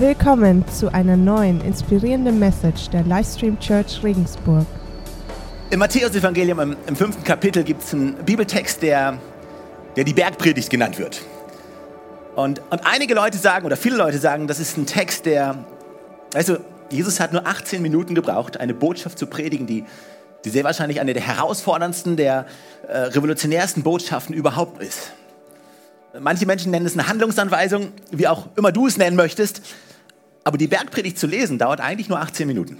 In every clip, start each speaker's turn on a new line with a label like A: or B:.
A: Willkommen zu einer neuen inspirierenden Message der Livestream Church Regensburg.
B: Im Matthäus-Evangelium im, im, fünften Kapitel gibt es einen Bibeltext, der, der die Bergpredigt genannt wird. Und, und einige Leute sagen, oder viele Leute sagen, das ist ein Text, der, also Jesus hat nur 18 Minuten gebraucht, eine Botschaft zu predigen, die, die sehr wahrscheinlich eine der herausforderndsten, der äh, revolutionärsten Botschaften überhaupt ist. Manche Menschen nennen es eine Handlungsanweisung, wie auch immer du es nennen möchtest. Aber die Bergpredigt zu lesen dauert eigentlich nur 18 Minuten.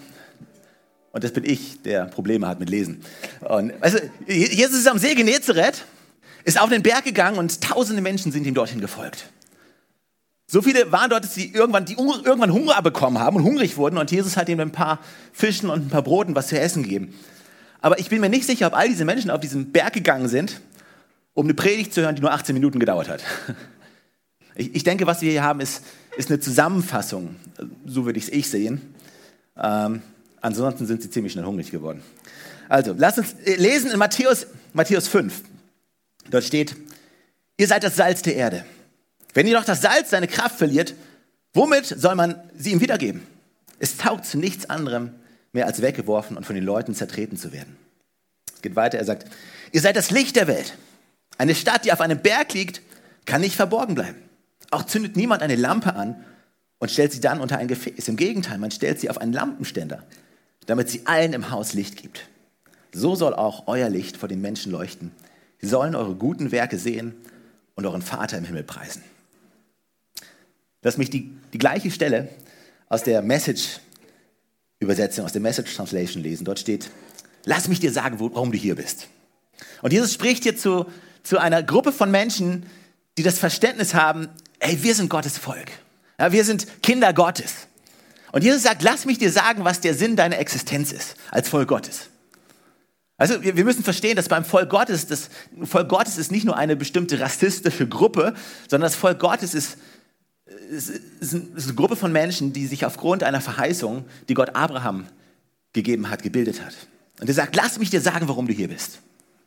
B: Und das bin ich, der Probleme hat mit Lesen. Und, also, Jesus ist am See Genezareth, ist auf den Berg gegangen und tausende Menschen sind ihm dorthin gefolgt. So viele waren dort, dass sie irgendwann, die irgendwann Hunger bekommen haben und hungrig wurden und Jesus hat ihnen ein paar Fischen und ein paar Broten was zu essen gegeben. Aber ich bin mir nicht sicher, ob all diese Menschen auf diesen Berg gegangen sind, um eine Predigt zu hören, die nur 18 Minuten gedauert hat. Ich, ich denke, was wir hier haben, ist, ist eine Zusammenfassung. So würde ich es sehen. Ähm, ansonsten sind sie ziemlich schnell hungrig geworden. Also, lass uns äh, lesen in Matthäus, Matthäus 5. Dort steht, ihr seid das Salz der Erde. Wenn jedoch das Salz seine Kraft verliert, womit soll man sie ihm wiedergeben? Es taugt zu nichts anderem mehr als weggeworfen und von den Leuten zertreten zu werden. Es geht weiter, er sagt, ihr seid das Licht der Welt. Eine Stadt, die auf einem Berg liegt, kann nicht verborgen bleiben. Auch zündet niemand eine Lampe an und stellt sie dann unter ein Gefäß. Im Gegenteil, man stellt sie auf einen Lampenständer, damit sie allen im Haus Licht gibt. So soll auch euer Licht vor den Menschen leuchten. Sie sollen eure guten Werke sehen und euren Vater im Himmel preisen. Lass mich die, die gleiche Stelle aus der Message-Übersetzung, aus der Message Translation lesen. Dort steht, lass mich dir sagen, warum du hier bist. Und Jesus spricht hier zu, zu einer Gruppe von Menschen, die das Verständnis haben, ey, wir sind Gottes Volk. Ja, wir sind Kinder Gottes. Und Jesus sagt, lass mich dir sagen, was der Sinn deiner Existenz ist als Volk Gottes. Also wir, wir müssen verstehen, dass beim Volk Gottes, das Volk Gottes ist nicht nur eine bestimmte rassistische Gruppe, sondern das Volk Gottes ist, ist, ist eine Gruppe von Menschen, die sich aufgrund einer Verheißung, die Gott Abraham gegeben hat, gebildet hat. Und er sagt, lass mich dir sagen, warum du hier bist.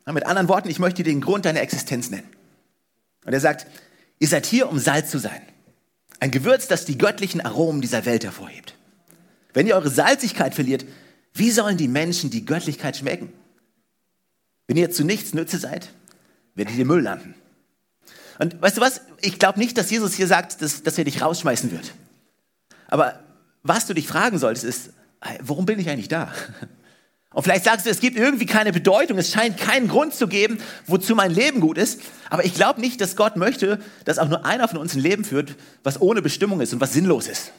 B: Mit anderen Worten, ich möchte dir den Grund deiner Existenz nennen. Und er sagt, ihr seid hier, um Salz zu sein. Ein Gewürz, das die göttlichen Aromen dieser Welt hervorhebt. Wenn ihr eure Salzigkeit verliert, wie sollen die Menschen die Göttlichkeit schmecken? Wenn ihr zu nichts Nütze seid, werdet ihr Müll landen. Und weißt du was? Ich glaube nicht, dass Jesus hier sagt, dass, dass er dich rausschmeißen wird. Aber was du dich fragen solltest, ist, warum bin ich eigentlich da? Und vielleicht sagst du, es gibt irgendwie keine Bedeutung, es scheint keinen Grund zu geben, wozu mein Leben gut ist. Aber ich glaube nicht, dass Gott möchte, dass auch nur einer von uns ein Leben führt, was ohne Bestimmung ist und was sinnlos ist.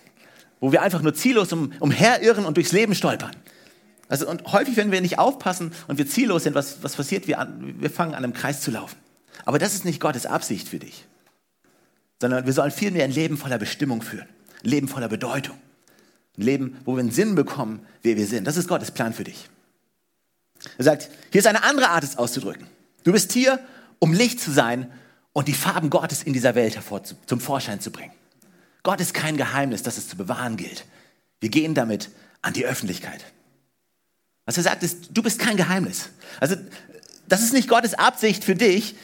B: Wo wir einfach nur ziellos um, umherirren und durchs Leben stolpern. Also, und häufig, wenn wir nicht aufpassen und wir ziellos sind, was, was passiert? Wir, an, wir fangen an, im Kreis zu laufen. Aber das ist nicht Gottes Absicht für dich. Sondern wir sollen vielmehr ein Leben voller Bestimmung führen. Ein Leben voller Bedeutung. Ein Leben, wo wir einen Sinn bekommen, wer wir sind. Das ist Gottes Plan für dich. Er sagt, hier ist eine andere Art, es auszudrücken. Du bist hier, um Licht zu sein und die Farben Gottes in dieser Welt hervor zu, zum Vorschein zu bringen. Gott ist kein Geheimnis, das es zu bewahren gilt. Wir gehen damit an die Öffentlichkeit. Was er sagt, ist, du bist kein Geheimnis. Also, das ist nicht Gottes Absicht für dich,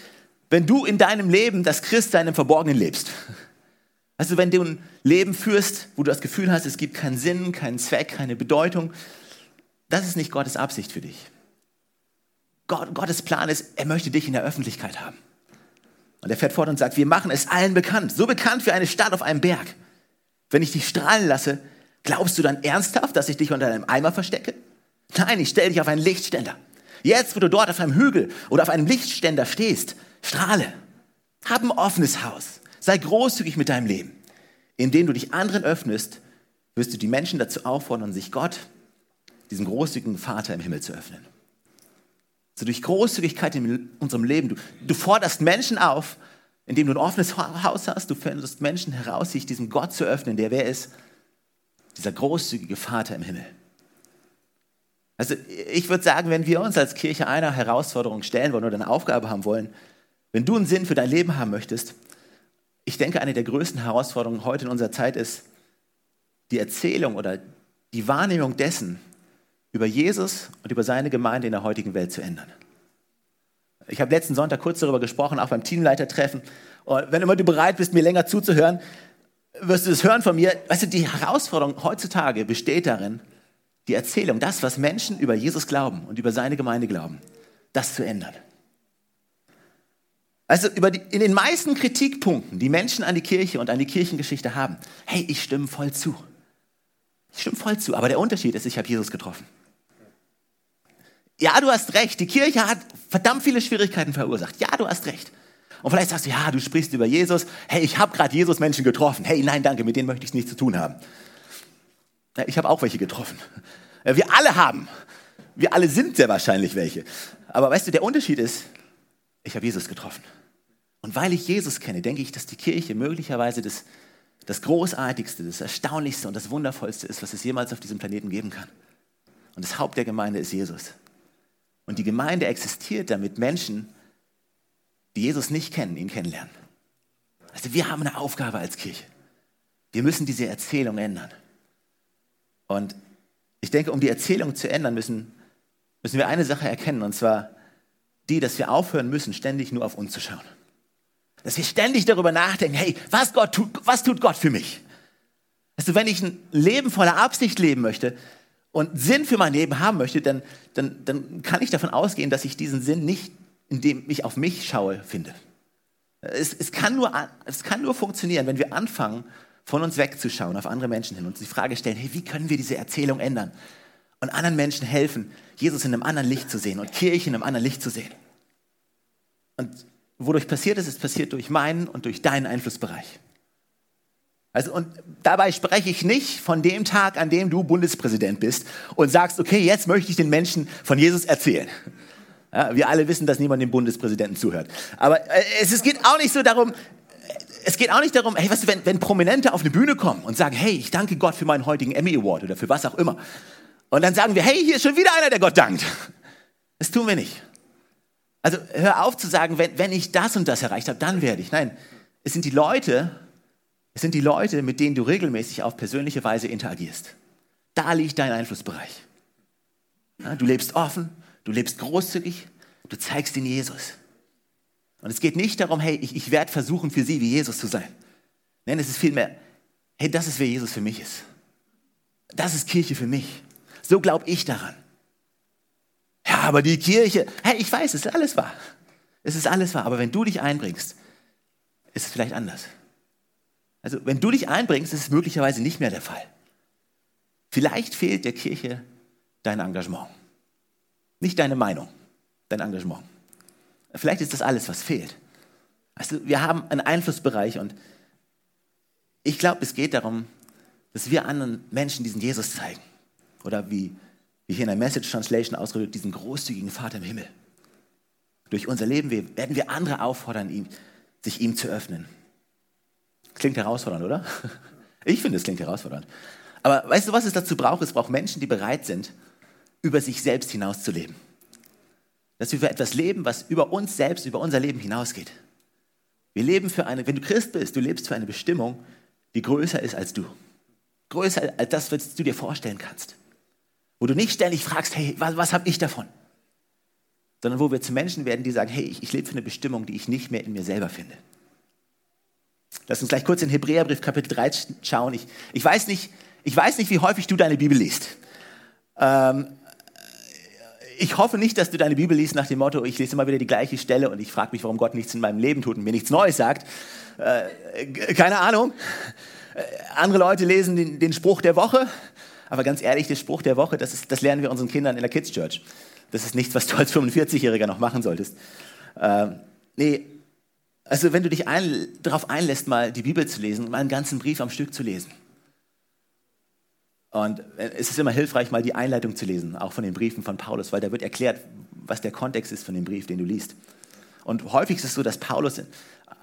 B: wenn du in deinem Leben das Christsein im Verborgenen lebst. Also, wenn du ein Leben führst, wo du das Gefühl hast, es gibt keinen Sinn, keinen Zweck, keine Bedeutung, das ist nicht Gottes Absicht für dich. Gott, Gottes Plan ist, er möchte dich in der Öffentlichkeit haben. Und er fährt fort und sagt, wir machen es allen bekannt. So bekannt wie eine Stadt auf einem Berg. Wenn ich dich strahlen lasse, glaubst du dann ernsthaft, dass ich dich unter einem Eimer verstecke? Nein, ich stelle dich auf einen Lichtständer. Jetzt, wo du dort auf einem Hügel oder auf einem Lichtständer stehst, strahle. Hab ein offenes Haus. Sei großzügig mit deinem Leben. Indem du dich anderen öffnest, wirst du die Menschen dazu auffordern, sich Gott, diesem großzügigen Vater im Himmel zu öffnen. So durch Großzügigkeit in unserem Leben. Du, du forderst Menschen auf, indem du ein offenes Haus hast. Du forderst Menschen heraus, sich diesem Gott zu öffnen, der wer ist? Dieser großzügige Vater im Himmel. Also ich würde sagen, wenn wir uns als Kirche einer Herausforderung stellen wollen oder eine Aufgabe haben wollen, wenn du einen Sinn für dein Leben haben möchtest, ich denke, eine der größten Herausforderungen heute in unserer Zeit ist die Erzählung oder die Wahrnehmung dessen, über Jesus und über seine Gemeinde in der heutigen Welt zu ändern. Ich habe letzten Sonntag kurz darüber gesprochen, auch beim Teamleitertreffen. Und wenn immer du bereit bist, mir länger zuzuhören, wirst du es hören von mir. Weißt du, die Herausforderung heutzutage besteht darin, die Erzählung, das, was Menschen über Jesus glauben und über seine Gemeinde glauben, das zu ändern. Also über die, in den meisten Kritikpunkten, die Menschen an die Kirche und an die Kirchengeschichte haben, hey, ich stimme voll zu. Ich stimme voll zu, aber der Unterschied ist, ich habe Jesus getroffen. Ja, du hast recht, die Kirche hat verdammt viele Schwierigkeiten verursacht. Ja, du hast recht. Und vielleicht sagst du, ja, du sprichst über Jesus. Hey, ich habe gerade Jesus Menschen getroffen. Hey, nein, danke, mit denen möchte ich nichts zu tun haben. Ja, ich habe auch welche getroffen. Wir alle haben. Wir alle sind sehr wahrscheinlich welche. Aber weißt du, der Unterschied ist, ich habe Jesus getroffen. Und weil ich Jesus kenne, denke ich, dass die Kirche möglicherweise das, das Großartigste, das Erstaunlichste und das Wundervollste ist, was es jemals auf diesem Planeten geben kann. Und das Haupt der Gemeinde ist Jesus. Und die Gemeinde existiert, damit Menschen, die Jesus nicht kennen, ihn kennenlernen. Also wir haben eine Aufgabe als Kirche. Wir müssen diese Erzählung ändern. Und ich denke, um die Erzählung zu ändern, müssen, müssen wir eine Sache erkennen, und zwar die, dass wir aufhören müssen, ständig nur auf uns zu schauen. Dass wir ständig darüber nachdenken, hey, was, Gott tut, was tut Gott für mich? Du, wenn ich ein Leben voller Absicht leben möchte und Sinn für mein Leben haben möchte, dann, dann, dann kann ich davon ausgehen, dass ich diesen Sinn nicht, indem ich auf mich schaue, finde. Es, es, kann nur, es kann nur funktionieren, wenn wir anfangen, von uns wegzuschauen, auf andere Menschen hin und die Frage stellen, hey, wie können wir diese Erzählung ändern? Und anderen Menschen helfen, Jesus in einem anderen Licht zu sehen und Kirche in einem anderen Licht zu sehen. Und wodurch passiert ist, ist passiert durch meinen und durch deinen Einflussbereich. Also, und dabei spreche ich nicht von dem Tag, an dem du Bundespräsident bist und sagst, okay, jetzt möchte ich den Menschen von Jesus erzählen. Ja, wir alle wissen, dass niemand dem Bundespräsidenten zuhört. Aber äh, es, es, geht auch nicht so darum, es geht auch nicht darum, hey, weißt du, wenn, wenn Prominente auf eine Bühne kommen und sagen, hey, ich danke Gott für meinen heutigen Emmy Award oder für was auch immer. Und dann sagen wir, hey, hier ist schon wieder einer, der Gott dankt. Das tun wir nicht. Also hör auf zu sagen, wenn, wenn ich das und das erreicht habe, dann werde ich. Nein, es sind die Leute, es sind die Leute, mit denen du regelmäßig auf persönliche Weise interagierst. Da liegt dein Einflussbereich. Ja, du lebst offen, du lebst großzügig, du zeigst ihnen Jesus. Und es geht nicht darum, hey, ich, ich werde versuchen, für sie wie Jesus zu sein. Nein, es ist vielmehr, hey, das ist, wer Jesus für mich ist. Das ist Kirche für mich. So glaube ich daran. Ja, aber die Kirche, hey, ich weiß, es ist alles wahr. Es ist alles wahr, aber wenn du dich einbringst, ist es vielleicht anders. Also, wenn du dich einbringst, ist es möglicherweise nicht mehr der Fall. Vielleicht fehlt der Kirche dein Engagement. Nicht deine Meinung, dein Engagement. Vielleicht ist das alles, was fehlt. Also, wir haben einen Einflussbereich und ich glaube, es geht darum, dass wir anderen Menschen diesen Jesus zeigen. Oder wie wie hier in der Message Translation ausgedrückt, diesen großzügigen Vater im Himmel. Durch unser Leben werden wir andere auffordern, ihm, sich ihm zu öffnen. Klingt herausfordernd, oder? Ich finde, es klingt herausfordernd. Aber weißt du, was es dazu braucht? Es braucht Menschen, die bereit sind, über sich selbst hinauszuleben. Dass wir für etwas leben, was über uns selbst, über unser Leben hinausgeht. Wir leben für eine, wenn du Christ bist, du lebst für eine Bestimmung, die größer ist als du. Größer als das, was du dir vorstellen kannst. Wo du nicht ständig fragst, hey, was, was habe ich davon? Sondern wo wir zu Menschen werden, die sagen, hey, ich, ich lebe für eine Bestimmung, die ich nicht mehr in mir selber finde. Lass uns gleich kurz in Hebräerbrief Kapitel 3 schauen. Ich, ich, weiß nicht, ich weiß nicht, wie häufig du deine Bibel liest. Ähm, ich hoffe nicht, dass du deine Bibel liest nach dem Motto, ich lese immer wieder die gleiche Stelle und ich frage mich, warum Gott nichts in meinem Leben tut und mir nichts Neues sagt. Äh, keine Ahnung. Äh, andere Leute lesen den, den Spruch der Woche aber ganz ehrlich, der Spruch der Woche, das, ist, das lernen wir unseren Kindern in der Kids Church. Das ist nichts, was du als 45-Jähriger noch machen solltest. Ähm, nee, also wenn du dich ein, darauf einlässt, mal die Bibel zu lesen, mal einen ganzen Brief am Stück zu lesen. Und es ist immer hilfreich, mal die Einleitung zu lesen, auch von den Briefen von Paulus, weil da wird erklärt, was der Kontext ist von dem Brief, den du liest. Und häufig ist es so, dass Paulus in,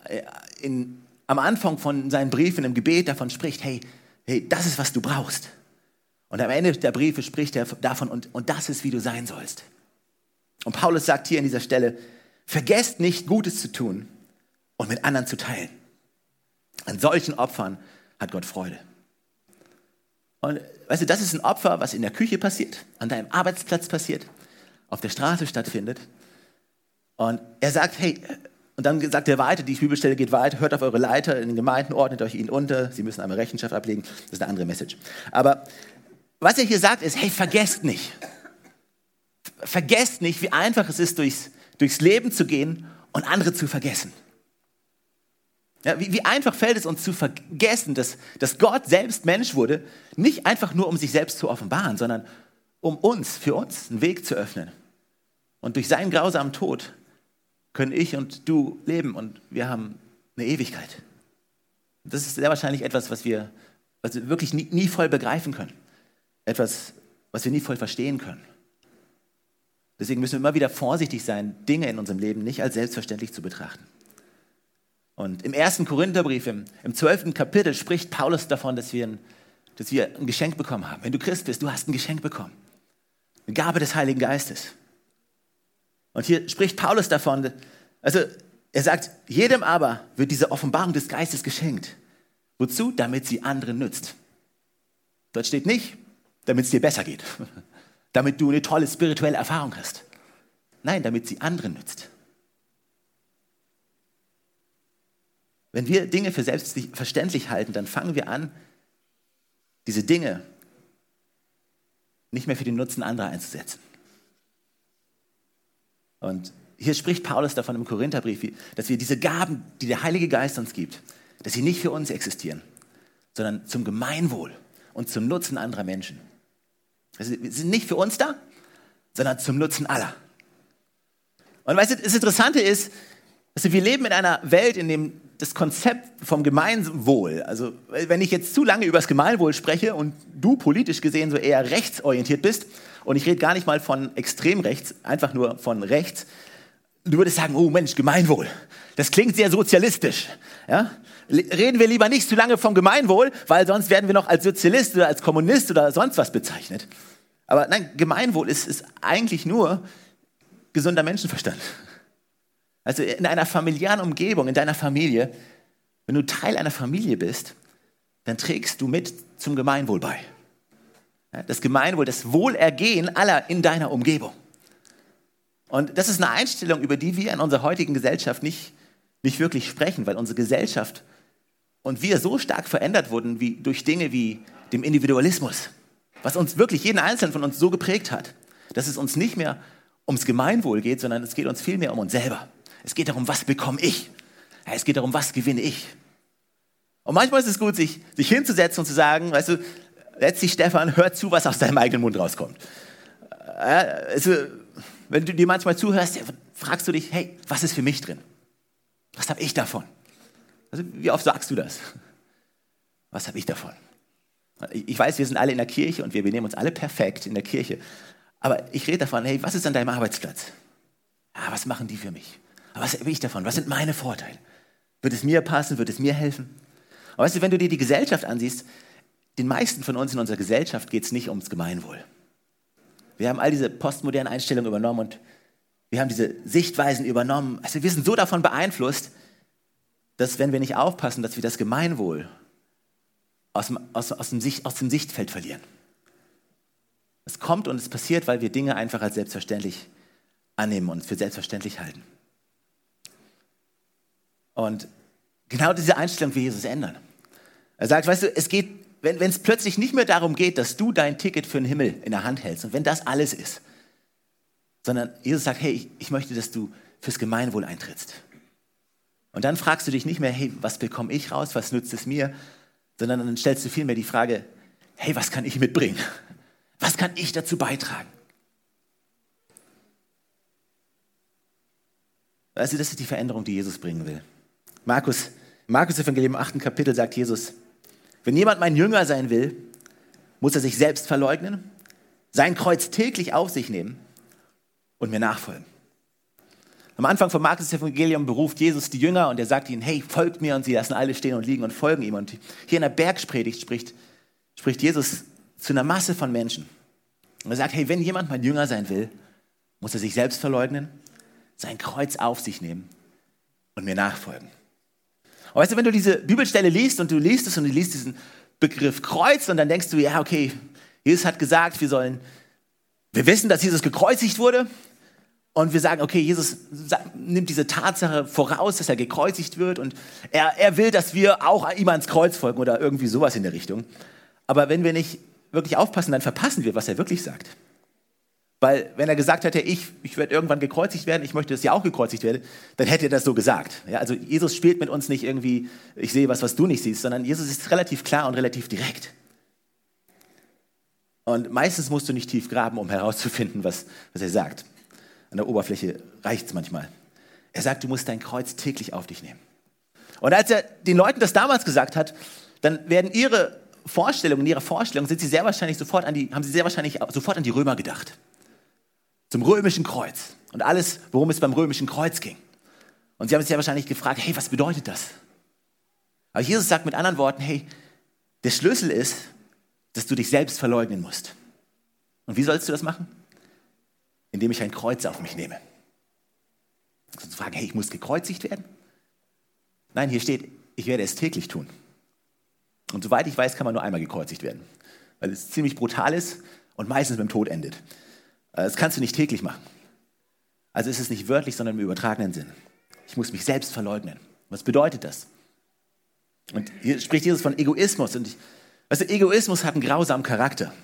B: äh, in, am Anfang von seinen Briefen im Gebet davon spricht, hey, hey, das ist, was du brauchst. Und am Ende der Briefe spricht er davon, und, und das ist, wie du sein sollst. Und Paulus sagt hier an dieser Stelle, vergesst nicht, Gutes zu tun und mit anderen zu teilen. An solchen Opfern hat Gott Freude. Und weißt du, das ist ein Opfer, was in der Küche passiert, an deinem Arbeitsplatz passiert, auf der Straße stattfindet. Und er sagt, hey, und dann sagt er weiter, die Bibelstelle geht weiter, hört auf eure Leiter in den Gemeinden, ordnet euch ihnen unter, sie müssen einmal Rechenschaft ablegen. Das ist eine andere Message. Aber was er hier sagt, ist, hey, vergesst nicht. Vergesst nicht, wie einfach es ist, durchs, durchs Leben zu gehen und andere zu vergessen. Ja, wie, wie, einfach fällt es uns zu vergessen, dass, dass Gott selbst Mensch wurde, nicht einfach nur um sich selbst zu offenbaren, sondern um uns, für uns, einen Weg zu öffnen. Und durch seinen grausamen Tod können ich und du leben und wir haben eine Ewigkeit. Das ist sehr wahrscheinlich etwas, was wir, was wir wirklich nie, nie voll begreifen können. Etwas, was wir nie voll verstehen können. Deswegen müssen wir immer wieder vorsichtig sein, Dinge in unserem Leben nicht als selbstverständlich zu betrachten. Und im ersten Korintherbrief, im, 12. Kapitel, spricht Paulus davon, dass wir, ein, dass wir ein Geschenk bekommen haben. Wenn du Christ bist, du hast ein Geschenk bekommen. Eine Gabe des Heiligen Geistes. Und hier spricht Paulus davon, also er sagt, jedem aber wird diese Offenbarung des Geistes geschenkt. Wozu? Damit sie anderen nützt. Dort steht nicht, damit es dir besser geht, damit du eine tolle spirituelle Erfahrung hast. Nein, damit sie anderen nützt. Wenn wir Dinge für selbstverständlich halten, dann fangen wir an, diese Dinge nicht mehr für den Nutzen anderer einzusetzen. Und hier spricht Paulus davon im Korintherbrief, dass wir diese Gaben, die der Heilige Geist uns gibt, dass sie nicht für uns existieren, sondern zum Gemeinwohl und zum Nutzen anderer Menschen. Sie sind nicht für uns da, sondern zum Nutzen aller. Und weißt du, das Interessante ist, also wir leben in einer Welt, in dem das Konzept vom Gemeinwohl, also wenn ich jetzt zu lange über das Gemeinwohl spreche und du politisch gesehen so eher rechtsorientiert bist, und ich rede gar nicht mal von extrem rechts, einfach nur von rechts, du würdest sagen, oh Mensch, Gemeinwohl, das klingt sehr sozialistisch. Ja? Reden wir lieber nicht zu lange vom Gemeinwohl, weil sonst werden wir noch als Sozialist oder als Kommunist oder sonst was bezeichnet. Aber nein, Gemeinwohl ist, ist eigentlich nur gesunder Menschenverstand. Also in einer familiären Umgebung, in deiner Familie, wenn du Teil einer Familie bist, dann trägst du mit zum Gemeinwohl bei. Das Gemeinwohl, das Wohlergehen aller in deiner Umgebung. Und das ist eine Einstellung, über die wir in unserer heutigen Gesellschaft nicht, nicht wirklich sprechen, weil unsere Gesellschaft und wir so stark verändert wurden wie durch Dinge wie dem Individualismus, was uns wirklich jeden Einzelnen von uns so geprägt hat, dass es uns nicht mehr ums Gemeinwohl geht, sondern es geht uns vielmehr um uns selber. Es geht darum, was bekomme ich? Es geht darum, was gewinne ich? Und manchmal ist es gut, sich, sich hinzusetzen und zu sagen, weißt du, letztlich Stefan, hör zu, was aus deinem eigenen Mund rauskommt. Also, wenn du dir manchmal zuhörst, fragst du dich, hey, was ist für mich drin? Was habe ich davon? Also, wie oft sagst du das? Was habe ich davon? Ich weiß, wir sind alle in der Kirche und wir benehmen uns alle perfekt in der Kirche. Aber ich rede davon, hey, was ist an deinem Arbeitsplatz? Ja, was machen die für mich? Was habe ich davon? Was sind meine Vorteile? Wird es mir passen? Wird es mir helfen? Aber weißt du, wenn du dir die Gesellschaft ansiehst, den meisten von uns in unserer Gesellschaft geht es nicht ums Gemeinwohl. Wir haben all diese postmodernen Einstellungen übernommen und wir haben diese Sichtweisen übernommen. Also wir sind so davon beeinflusst, dass wenn wir nicht aufpassen, dass wir das Gemeinwohl aus dem, aus, aus, dem, Sicht, aus dem Sichtfeld verlieren. Es kommt und es passiert, weil wir Dinge einfach als selbstverständlich annehmen und für selbstverständlich halten. Und genau diese Einstellung will Jesus ändern. Er sagt, weißt du, es geht, wenn es plötzlich nicht mehr darum geht, dass du dein Ticket für den Himmel in der Hand hältst und wenn das alles ist, sondern Jesus sagt, hey, ich, ich möchte, dass du fürs Gemeinwohl eintrittst. Und dann fragst du dich nicht mehr, hey, was bekomme ich raus, was nützt es mir, sondern dann stellst du vielmehr die Frage, hey, was kann ich mitbringen? Was kann ich dazu beitragen? Du, das ist die Veränderung, die Jesus bringen will. Markus, Markus Evangelium im 8. Kapitel sagt Jesus, wenn jemand mein Jünger sein will, muss er sich selbst verleugnen, sein Kreuz täglich auf sich nehmen und mir nachfolgen. Am Anfang von Markus Evangelium beruft Jesus die Jünger und er sagt ihnen, hey, folgt mir und sie lassen alle stehen und liegen und folgen ihm. Und hier in der Bergspredigt spricht, spricht Jesus zu einer Masse von Menschen. Und er sagt, hey, wenn jemand mein Jünger sein will, muss er sich selbst verleugnen, sein Kreuz auf sich nehmen und mir nachfolgen. Und weißt du, wenn du diese Bibelstelle liest und du liest es und du liest diesen Begriff Kreuz und dann denkst du, ja, okay, Jesus hat gesagt, wir sollen, wir wissen, dass Jesus gekreuzigt wurde und wir sagen, okay, Jesus nimmt diese Tatsache voraus, dass er gekreuzigt wird und er, er will, dass wir auch ihm ans Kreuz folgen oder irgendwie sowas in der Richtung. Aber wenn wir nicht wirklich aufpassen, dann verpassen wir, was er wirklich sagt. Weil wenn er gesagt hätte, ich, ich werde irgendwann gekreuzigt werden, ich möchte, dass ja auch gekreuzigt werde, dann hätte er das so gesagt. Ja, also Jesus spielt mit uns nicht irgendwie, ich sehe was, was du nicht siehst, sondern Jesus ist relativ klar und relativ direkt. Und meistens musst du nicht tief graben, um herauszufinden, was, was er sagt. An der Oberfläche reicht es manchmal. Er sagt, du musst dein Kreuz täglich auf dich nehmen. Und als er den Leuten das damals gesagt hat, dann werden ihre Vorstellungen, in ihrer Vorstellung sind sie sehr wahrscheinlich sofort an die, haben sie sehr wahrscheinlich sofort an die Römer gedacht. Zum römischen Kreuz und alles, worum es beim römischen Kreuz ging. Und sie haben sich sehr wahrscheinlich gefragt, hey, was bedeutet das? Aber Jesus sagt mit anderen Worten, hey, der Schlüssel ist, dass du dich selbst verleugnen musst. Und wie sollst du das machen? Indem ich ein Kreuz auf mich nehme. Zu fragen, hey, ich muss gekreuzigt werden? Nein, hier steht, ich werde es täglich tun. Und soweit ich weiß, kann man nur einmal gekreuzigt werden, weil es ziemlich brutal ist und meistens mit dem Tod endet. Äh, das kannst du nicht täglich machen. Also ist es nicht wörtlich, sondern im übertragenen Sinn. Ich muss mich selbst verleugnen. Was bedeutet das? Und hier spricht Jesus von Egoismus. Und ich, weißt du, Egoismus hat einen grausamen Charakter,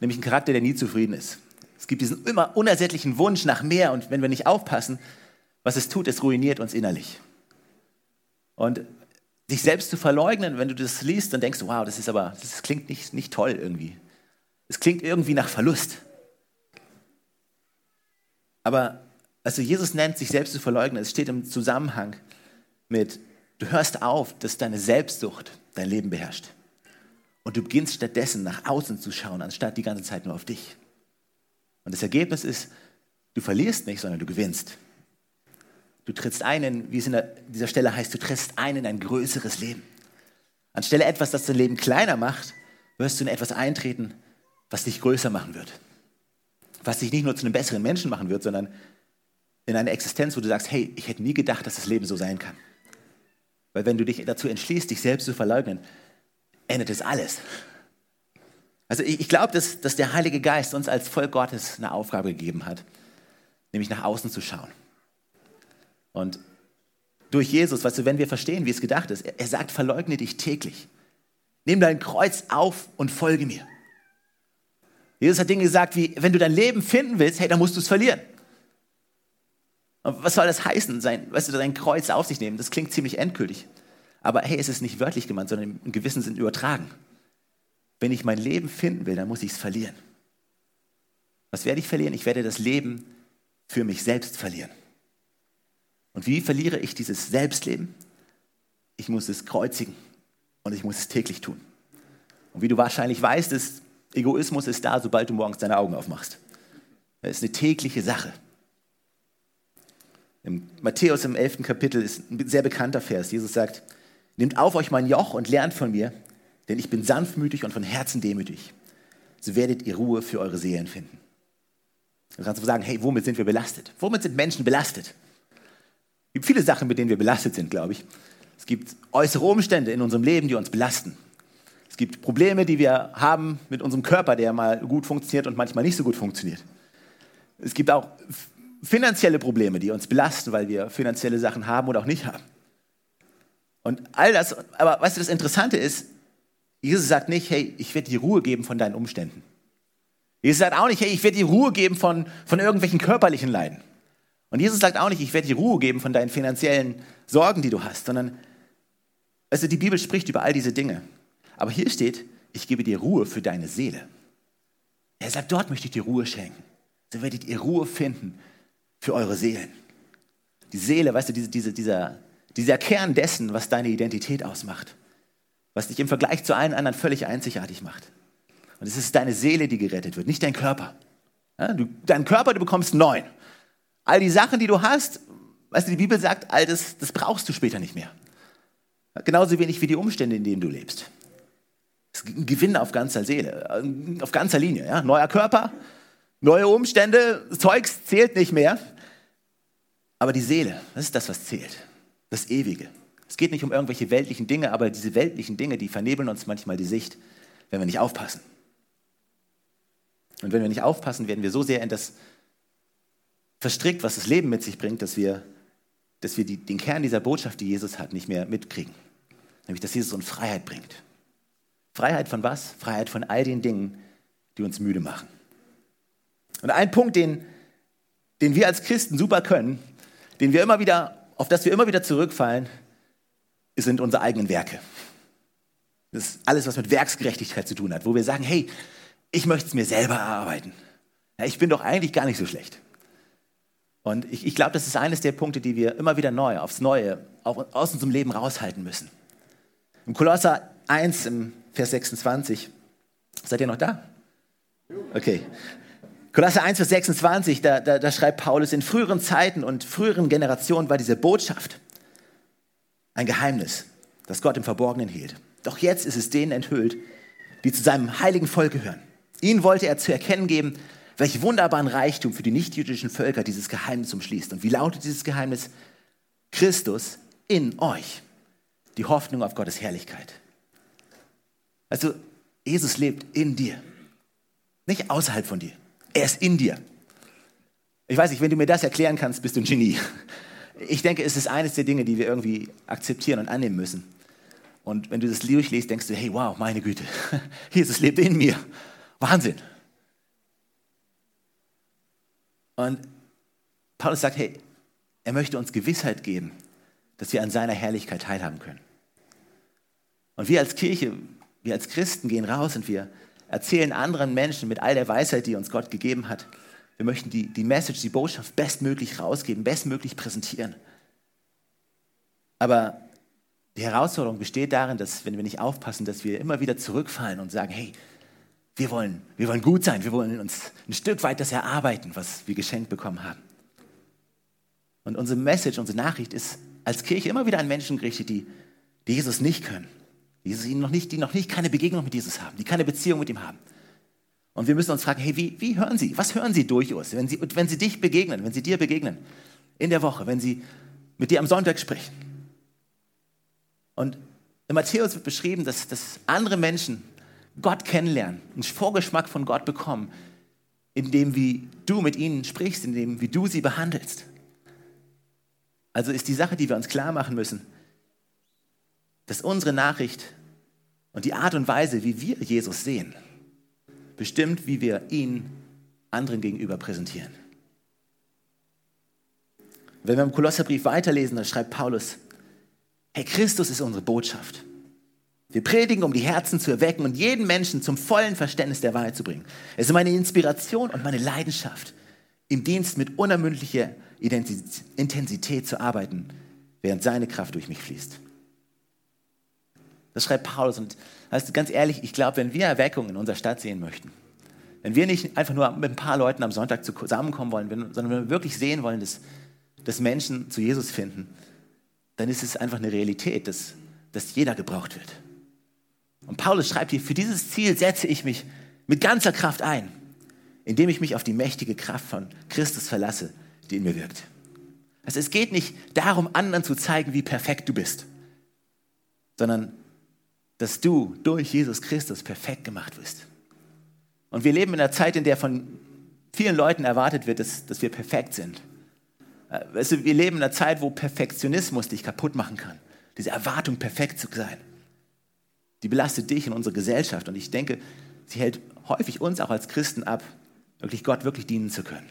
B: nämlich einen Charakter, der nie zufrieden ist. Es gibt diesen immer unersättlichen Wunsch nach mehr und wenn wir nicht aufpassen, was es tut, es ruiniert uns innerlich. Und sich selbst zu verleugnen, wenn du das liest, dann denkst du, wow, das ist aber, das klingt nicht, nicht toll irgendwie. Es klingt irgendwie nach Verlust. Aber also Jesus nennt sich selbst zu verleugnen, es steht im Zusammenhang mit, du hörst auf, dass deine Selbstsucht dein Leben beherrscht. Und du beginnst stattdessen nach außen zu schauen, anstatt die ganze Zeit nur auf dich. Und das Ergebnis ist, du verlierst nicht, sondern du gewinnst. Du trittst ein in, wie es in dieser Stelle heißt, du trittst ein in ein größeres Leben. Anstelle etwas, das dein Leben kleiner macht, wirst du in etwas eintreten, was dich größer machen wird. Was dich nicht nur zu einem besseren Menschen machen wird, sondern in eine Existenz, wo du sagst, hey, ich hätte nie gedacht, dass das Leben so sein kann. Weil wenn du dich dazu entschließt, dich selbst zu verleugnen, endet es alles. Also ich, ich glaube, dass, dass der Heilige Geist uns als Volk Gottes eine Aufgabe gegeben hat, nämlich nach außen zu schauen. Und durch Jesus, weißt du, wenn wir verstehen, wie es gedacht ist, er, er sagt, verleugne dich täglich. Nimm dein Kreuz auf und folge mir. Jesus hat Dinge gesagt wie, wenn du dein Leben finden willst, hey, dann musst du es verlieren. Und was soll das heißen, sein, weißt du, dein Kreuz auf sich nehmen? Das klingt ziemlich endgültig. Aber hey, es ist nicht wörtlich gemeint, sondern im gewissen Sinn übertragen. Wenn ich mein Leben finden will, dann muss ich es verlieren. Was werde ich verlieren? Ich werde das Leben für mich selbst verlieren. Und wie verliere ich dieses Selbstleben? Ich muss es kreuzigen und ich muss es täglich tun. Und wie du wahrscheinlich weißt, ist Egoismus ist da, sobald du morgens deine Augen aufmachst. Das ist eine tägliche Sache. Im Matthäus im 11. Kapitel ist ein sehr bekannter Vers. Jesus sagt, nehmt auf euch mein Joch und lernt von mir, denn ich bin sanftmütig und von Herzen demütig. So werdet ihr Ruhe für eure Seelen finden. Du kannst sagen, hey, womit sind wir belastet? Womit sind Menschen belastet? Es gibt viele Sachen, mit denen wir belastet sind, glaube ich. Es gibt äußere Umstände in unserem Leben, die uns belasten. Es gibt Probleme, die wir haben mit unserem Körper, der mal gut funktioniert und manchmal nicht so gut funktioniert. Es gibt auch finanzielle Probleme, die uns belasten, weil wir finanzielle Sachen haben oder auch nicht haben. Und all das, aber weißt du, das Interessante ist, Jesus sagt nicht, hey, ich werde dir Ruhe geben von deinen Umständen. Jesus sagt auch nicht, hey, ich werde dir Ruhe geben von, von irgendwelchen körperlichen Leiden. Und Jesus sagt auch nicht, ich werde dir Ruhe geben von deinen finanziellen Sorgen, die du hast, sondern, also die Bibel spricht über all diese Dinge. Aber hier steht, ich gebe dir Ruhe für deine Seele. Er sagt, dort möchte ich dir Ruhe schenken. So werdet ihr Ruhe finden für eure Seelen. Die Seele, weißt du, diese, diese, dieser, dieser Kern dessen, was deine Identität ausmacht was dich im Vergleich zu allen anderen völlig einzigartig macht. Und es ist deine Seele, die gerettet wird, nicht dein Körper. Ja, du, dein Körper, du bekommst neun. All die Sachen, die du hast, weißt du, die Bibel sagt, all das, das brauchst du später nicht mehr. Genauso wenig wie die Umstände, in denen du lebst. Es ist ein Gewinn auf ganzer Seele, auf ganzer Linie. Ja? Neuer Körper, neue Umstände, Zeugs zählt nicht mehr. Aber die Seele, das ist das, was zählt. Das Ewige. Es geht nicht um irgendwelche weltlichen Dinge, aber diese weltlichen Dinge, die vernebeln uns manchmal die Sicht, wenn wir nicht aufpassen. Und wenn wir nicht aufpassen, werden wir so sehr in das verstrickt, was das Leben mit sich bringt, dass wir, dass wir die, den Kern dieser Botschaft, die Jesus hat, nicht mehr mitkriegen. Nämlich, dass Jesus uns Freiheit bringt. Freiheit von was? Freiheit von all den Dingen, die uns müde machen. Und ein Punkt, den, den wir als Christen super können, den wir immer wieder, auf das wir immer wieder zurückfallen, sind unsere eigenen Werke. Das ist alles, was mit Werksgerechtigkeit zu tun hat, wo wir sagen, hey, ich möchte es mir selber erarbeiten. Ich bin doch eigentlich gar nicht so schlecht. Und ich, ich glaube, das ist eines der Punkte, die wir immer wieder neu, aufs Neue, auch aus unserem Leben raushalten müssen. Im Kolosser 1, im Vers 26, seid ihr noch da? Okay. Kolosser 1, Vers 26, da, da, da schreibt Paulus, in früheren Zeiten und früheren Generationen war diese Botschaft ein Geheimnis, das Gott im Verborgenen hielt. Doch jetzt ist es denen enthüllt, die zu seinem heiligen Volk gehören. Ihnen wollte er zu erkennen geben, welch wunderbaren Reichtum für die nichtjüdischen Völker dieses Geheimnis umschließt. Und wie lautet dieses Geheimnis? Christus in euch, die Hoffnung auf Gottes Herrlichkeit. Also, Jesus lebt in dir, nicht außerhalb von dir. Er ist in dir. Ich weiß nicht, wenn du mir das erklären kannst, bist du ein Genie. Ich denke, es ist eines der Dinge, die wir irgendwie akzeptieren und annehmen müssen. Und wenn du das durchliest, denkst du, hey, wow, meine Güte, Jesus lebt in mir. Wahnsinn. Und Paulus sagt, hey, er möchte uns Gewissheit geben, dass wir an seiner Herrlichkeit teilhaben können. Und wir als Kirche, wir als Christen gehen raus und wir erzählen anderen Menschen mit all der Weisheit, die uns Gott gegeben hat, wir möchten die, die Message, die Botschaft bestmöglich rausgeben, bestmöglich präsentieren. Aber die Herausforderung besteht darin, dass, wenn wir nicht aufpassen, dass wir immer wieder zurückfallen und sagen, hey, wir wollen, wir wollen gut sein, wir wollen uns ein Stück weit das erarbeiten, was wir geschenkt bekommen haben. Und unsere Message, unsere Nachricht ist als Kirche immer wieder an Menschen gerichtet, die, die Jesus nicht können, die, Jesus noch nicht, die noch nicht keine Begegnung mit Jesus haben, die keine Beziehung mit ihm haben. Und wir müssen uns fragen, hey, wie, wie hören Sie? Was hören Sie durch uns, wenn Sie, wenn Sie dich begegnen, wenn Sie dir begegnen in der Woche, wenn Sie mit dir am Sonntag sprechen? Und in Matthäus wird beschrieben, dass, dass andere Menschen Gott kennenlernen, einen Vorgeschmack von Gott bekommen, indem wie du mit ihnen sprichst, indem wie du sie behandelst. Also ist die Sache, die wir uns klar machen müssen, dass unsere Nachricht und die Art und Weise, wie wir Jesus sehen, bestimmt, wie wir ihn anderen gegenüber präsentieren. Wenn wir im Kolosserbrief weiterlesen, dann schreibt Paulus, Hey, Christus ist unsere Botschaft. Wir predigen, um die Herzen zu erwecken und jeden Menschen zum vollen Verständnis der Wahrheit zu bringen. Es ist meine Inspiration und meine Leidenschaft, im Dienst mit unermüdlicher Intensität zu arbeiten, während seine Kraft durch mich fließt. Das schreibt Paulus und heißt ganz ehrlich, ich glaube, wenn wir Erweckung in unserer Stadt sehen möchten, wenn wir nicht einfach nur mit ein paar Leuten am Sonntag zusammenkommen wollen, sondern wenn wir wirklich sehen wollen, dass, dass Menschen zu Jesus finden, dann ist es einfach eine Realität, dass, dass jeder gebraucht wird. Und Paulus schreibt hier, für dieses Ziel setze ich mich mit ganzer Kraft ein, indem ich mich auf die mächtige Kraft von Christus verlasse, die in mir wirkt. Also es geht nicht darum, anderen zu zeigen, wie perfekt du bist, sondern dass du durch Jesus Christus perfekt gemacht wirst. Und wir leben in einer Zeit, in der von vielen Leuten erwartet wird, dass, dass wir perfekt sind. Äh, weißt du, wir leben in einer Zeit, wo Perfektionismus dich kaputt machen kann. Diese Erwartung, perfekt zu sein. Die belastet dich und unsere Gesellschaft. Und ich denke, sie hält häufig uns auch als Christen ab, wirklich Gott wirklich dienen zu können.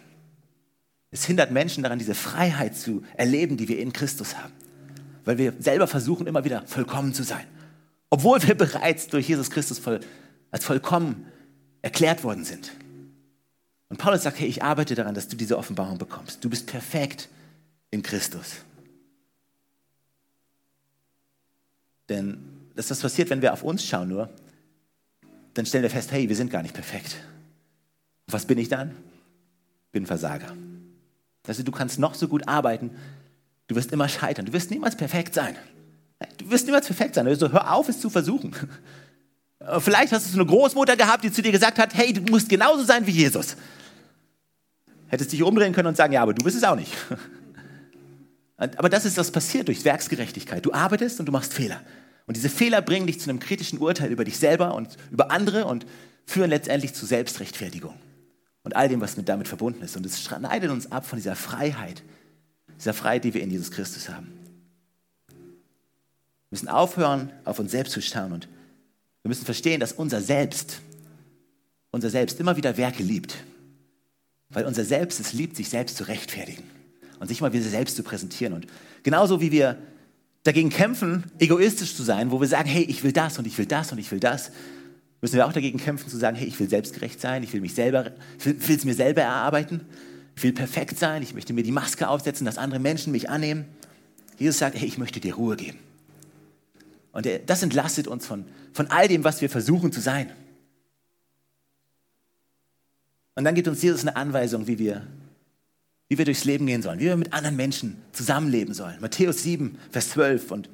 B: Es hindert Menschen daran, diese Freiheit zu erleben, die wir in Christus haben. Weil wir selber versuchen, immer wieder vollkommen zu sein. Obwohl wir bereits durch Jesus Christus voll, als vollkommen erklärt worden sind. Und Paulus sagt, hey, ich arbeite daran, dass du diese Offenbarung bekommst. Du bist perfekt in Christus. Denn das, was passiert, wenn wir auf uns schauen nur, dann stellen wir fest, hey, wir sind gar nicht perfekt. Was bin ich dann? Bin Versager. Also du kannst noch so gut arbeiten, du wirst immer scheitern, du wirst niemals perfekt sein. Du wirst niemals perfekt sein. Also hör auf, es zu versuchen. Vielleicht hast du eine Großmutter gehabt, die zu dir gesagt hat, hey, du musst genauso sein wie Jesus. Hättest dich umdrehen können und sagen, ja, aber du bist es auch nicht. Aber das ist, was passiert durch Werksgerechtigkeit. Du arbeitest und du machst Fehler. Und diese Fehler bringen dich zu einem kritischen Urteil über dich selber und über andere und führen letztendlich zu Selbstrechtfertigung. und all dem, was mit damit verbunden ist. Und es schneidet uns ab von dieser Freiheit, dieser Freiheit, die wir in Jesus Christus haben. Wir müssen aufhören, auf uns selbst zu schauen und wir müssen verstehen, dass unser Selbst, unser Selbst immer wieder Werke liebt. Weil unser Selbst es liebt, sich selbst zu rechtfertigen und sich mal wieder selbst zu präsentieren. Und genauso wie wir dagegen kämpfen, egoistisch zu sein, wo wir sagen, hey, ich will das und ich will das und ich will das, müssen wir auch dagegen kämpfen zu sagen, hey, ich will selbstgerecht sein, ich will mich selber, ich will es mir selber erarbeiten, ich will perfekt sein, ich möchte mir die Maske aufsetzen, dass andere Menschen mich annehmen. Jesus sagt, hey, ich möchte dir Ruhe geben. Und das entlastet uns von, von all dem, was wir versuchen zu sein. Und dann gibt uns Jesus eine Anweisung, wie wir, wie wir durchs Leben gehen sollen, wie wir mit anderen Menschen zusammenleben sollen. Matthäus 7, Vers 12. Und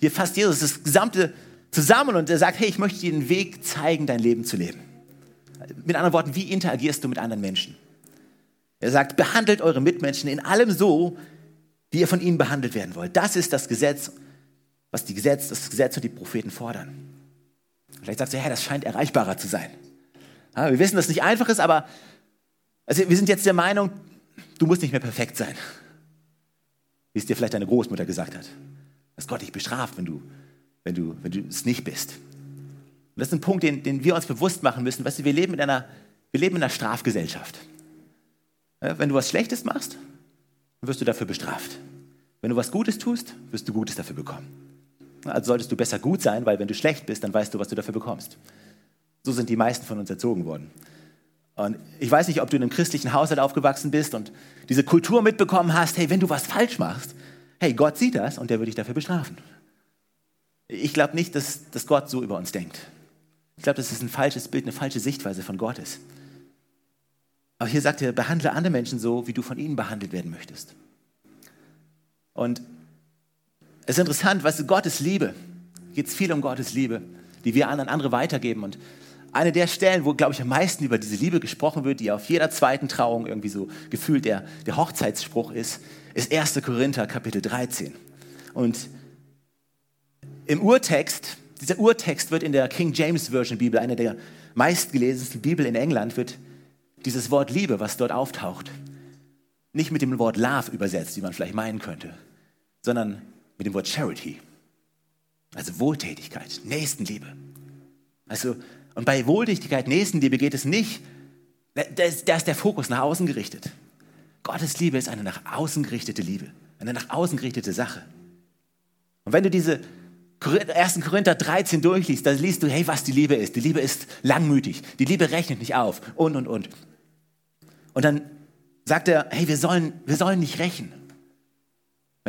B: hier fasst Jesus das Gesamte zusammen und er sagt, hey, ich möchte dir den Weg zeigen, dein Leben zu leben. Mit anderen Worten, wie interagierst du mit anderen Menschen? Er sagt, behandelt eure Mitmenschen in allem so, wie ihr von ihnen behandelt werden wollt. Das ist das Gesetz was die Gesetz, das Gesetz und die Propheten fordern. Vielleicht sagst du, ja, das scheint erreichbarer zu sein. Ja, wir wissen, dass es nicht einfach ist, aber also wir sind jetzt der Meinung, du musst nicht mehr perfekt sein. Wie es dir vielleicht deine Großmutter gesagt hat. Dass Gott dich bestraft, wenn du, wenn du, wenn du es nicht bist. Und das ist ein Punkt, den, den wir uns bewusst machen müssen. Weißt du, wir leben in einer, wir leben in einer Strafgesellschaft. Ja, wenn du was Schlechtes machst, wirst du dafür bestraft. Wenn du was Gutes tust, wirst du Gutes dafür bekommen. Also solltest du besser gut sein, weil wenn du schlecht bist, dann weißt du, was du dafür bekommst. So sind die meisten von uns erzogen worden. Und ich weiß nicht, ob du in einem christlichen Haushalt aufgewachsen bist und diese Kultur mitbekommen hast, hey, wenn du was falsch machst, hey, Gott sieht das und der wird dich dafür bestrafen. Ich glaube nicht, dass, dass Gott so über uns denkt. Ich glaube, das ist ein falsches Bild, eine falsche Sichtweise von Gott ist. Aber hier sagt er, behandle andere Menschen so, wie du von ihnen behandelt werden möchtest. Und es ist interessant, weißt du, Gottes Liebe, geht es viel um Gottes Liebe, die wir an andere weitergeben. Und eine der Stellen, wo, glaube ich, am meisten über diese Liebe gesprochen wird, die auf jeder zweiten Trauung irgendwie so gefühlt der, der Hochzeitsspruch ist, ist 1. Korinther Kapitel 13. Und im Urtext, dieser Urtext wird in der King James Version Bibel, einer der meistgelesensten Bibel in England, wird dieses Wort Liebe, was dort auftaucht, nicht mit dem Wort Love übersetzt, wie man vielleicht meinen könnte, sondern mit dem Wort Charity. Also Wohltätigkeit, Nächstenliebe. Also, und bei Wohltätigkeit, Nächstenliebe geht es nicht, da ist, da ist der Fokus nach außen gerichtet. Gottes Liebe ist eine nach außen gerichtete Liebe, eine nach außen gerichtete Sache. Und wenn du diese 1. Korinther 13 durchliest, dann liest du, hey, was die Liebe ist. Die Liebe ist langmütig, die Liebe rechnet nicht auf und, und, und. Und dann sagt er, hey, wir sollen, wir sollen nicht rächen.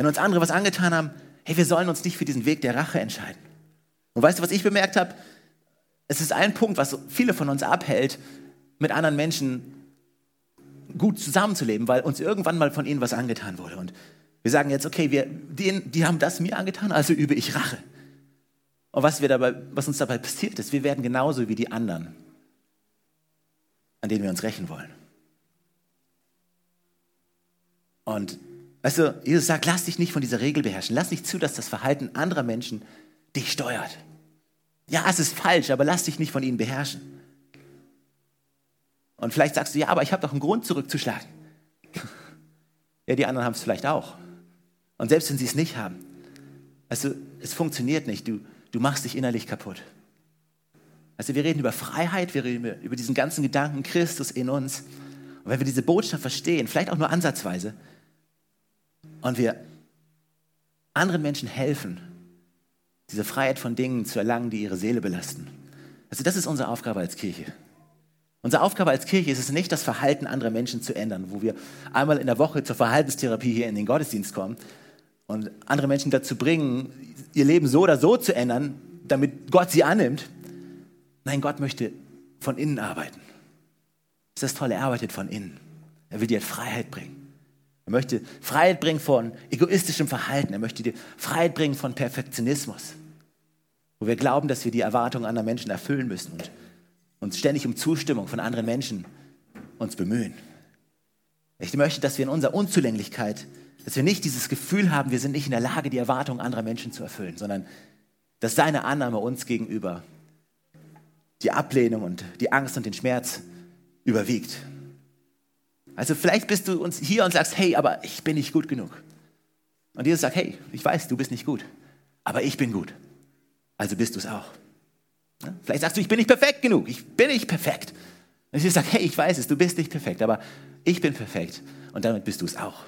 B: Wenn uns andere was angetan haben, hey, wir sollen uns nicht für diesen Weg der Rache entscheiden. Und weißt du, was ich bemerkt habe? Es ist ein Punkt, was viele von uns abhält, mit anderen Menschen gut zusammenzuleben, weil uns irgendwann mal von ihnen was angetan wurde. Und wir sagen jetzt, okay, wir, die, die haben das mir angetan, also übe ich Rache. Und was, wir dabei, was uns dabei passiert ist, wir werden genauso wie die anderen, an denen wir uns rächen wollen. Und Du, Jesus sagt, lass dich nicht von dieser Regel beherrschen. Lass nicht zu, dass das Verhalten anderer Menschen dich steuert. Ja, es ist falsch, aber lass dich nicht von ihnen beherrschen. Und vielleicht sagst du, ja, aber ich habe doch einen Grund zurückzuschlagen. Ja, die anderen haben es vielleicht auch. Und selbst wenn sie es nicht haben, also es funktioniert nicht. Du, du machst dich innerlich kaputt. Also wir reden über Freiheit, wir reden über diesen ganzen Gedanken Christus in uns. Und wenn wir diese Botschaft verstehen, vielleicht auch nur ansatzweise, und wir anderen Menschen helfen, diese Freiheit von Dingen zu erlangen, die ihre Seele belasten. Also das ist unsere Aufgabe als Kirche. Unsere Aufgabe als Kirche ist es nicht, das Verhalten anderer Menschen zu ändern, wo wir einmal in der Woche zur Verhaltenstherapie hier in den Gottesdienst kommen und andere Menschen dazu bringen, ihr Leben so oder so zu ändern, damit Gott sie annimmt. Nein, Gott möchte von innen arbeiten. Das ist das Tolle, er arbeitet von innen. Er will dir Freiheit bringen. Er möchte Freiheit bringen von egoistischem Verhalten. Er möchte dir Freiheit bringen von Perfektionismus, wo wir glauben, dass wir die Erwartungen anderer Menschen erfüllen müssen und uns ständig um Zustimmung von anderen Menschen uns bemühen. Ich möchte, dass wir in unserer Unzulänglichkeit, dass wir nicht dieses Gefühl haben, wir sind nicht in der Lage, die Erwartungen anderer Menschen zu erfüllen, sondern dass seine Annahme uns gegenüber die Ablehnung und die Angst und den Schmerz überwiegt. Also vielleicht bist du uns hier und sagst, hey, aber ich bin nicht gut genug. Und Jesus sagt, hey, ich weiß, du bist nicht gut, aber ich bin gut. Also bist du es auch. Vielleicht sagst du, ich bin nicht perfekt genug, ich bin nicht perfekt. Und Jesus sagt, hey, ich weiß es, du bist nicht perfekt, aber ich bin perfekt und damit bist du es auch.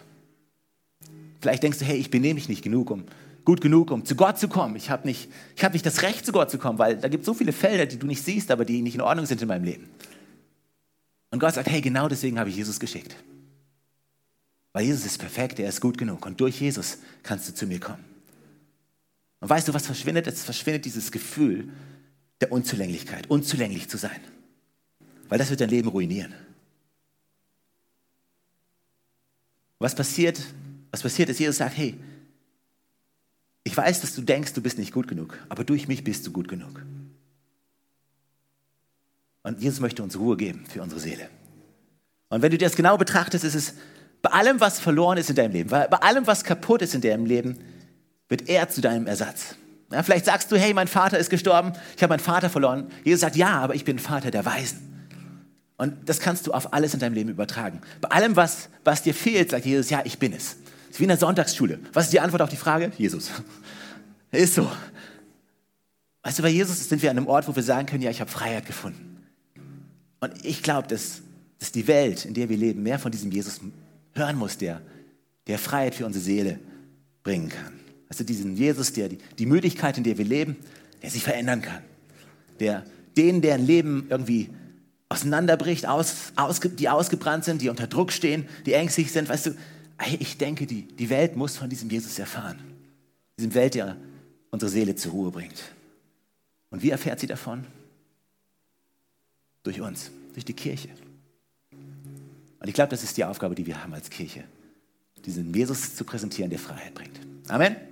B: Vielleicht denkst du, hey, ich benehme mich nicht genug, um gut genug, um zu Gott zu kommen. Ich habe nicht, hab nicht das Recht, zu Gott zu kommen, weil da gibt es so viele Felder, die du nicht siehst, aber die nicht in Ordnung sind in meinem Leben. Und Gott sagt, hey, genau deswegen habe ich Jesus geschickt. Weil Jesus ist perfekt, er ist gut genug. Und durch Jesus kannst du zu mir kommen. Und weißt du, was verschwindet? Es verschwindet dieses Gefühl der Unzulänglichkeit, unzulänglich zu sein. Weil das wird dein Leben ruinieren. Was passiert, was passiert ist, Jesus sagt, hey, ich weiß, dass du denkst, du bist nicht gut genug, aber durch mich bist du gut genug. Und Jesus möchte uns Ruhe geben für unsere Seele. Und wenn du das genau betrachtest, ist es bei allem, was verloren ist in deinem Leben, bei allem, was kaputt ist in deinem Leben, wird er zu deinem Ersatz. Ja, vielleicht sagst du, hey, mein Vater ist gestorben, ich habe meinen Vater verloren. Jesus sagt, ja, aber ich bin Vater der Weisen. Und das kannst du auf alles in deinem Leben übertragen. Bei allem, was, was dir fehlt, sagt Jesus, ja, ich bin es. Es ist wie in der Sonntagsschule. Was ist die Antwort auf die Frage? Jesus. Ist so. Weißt du, bei Jesus sind wir an einem Ort, wo wir sagen können, ja, ich habe Freiheit gefunden. Und ich glaube, dass, dass die Welt, in der wir leben, mehr von diesem Jesus hören muss, der, der Freiheit für unsere Seele bringen kann. Also diesen Jesus, der die, die Möglichkeit, in der wir leben, der sich verändern kann. Der denen, deren Leben irgendwie auseinanderbricht, aus, aus, die ausgebrannt sind, die unter Druck stehen, die ängstlich sind, weißt du, ich denke, die, die Welt muss von diesem Jesus erfahren. Diesem Welt, der unsere Seele zur Ruhe bringt. Und wie erfährt sie davon? Durch uns, durch die Kirche. Und ich glaube, das ist die Aufgabe, die wir haben als Kirche, diesen Jesus zu präsentieren, der Freiheit bringt. Amen.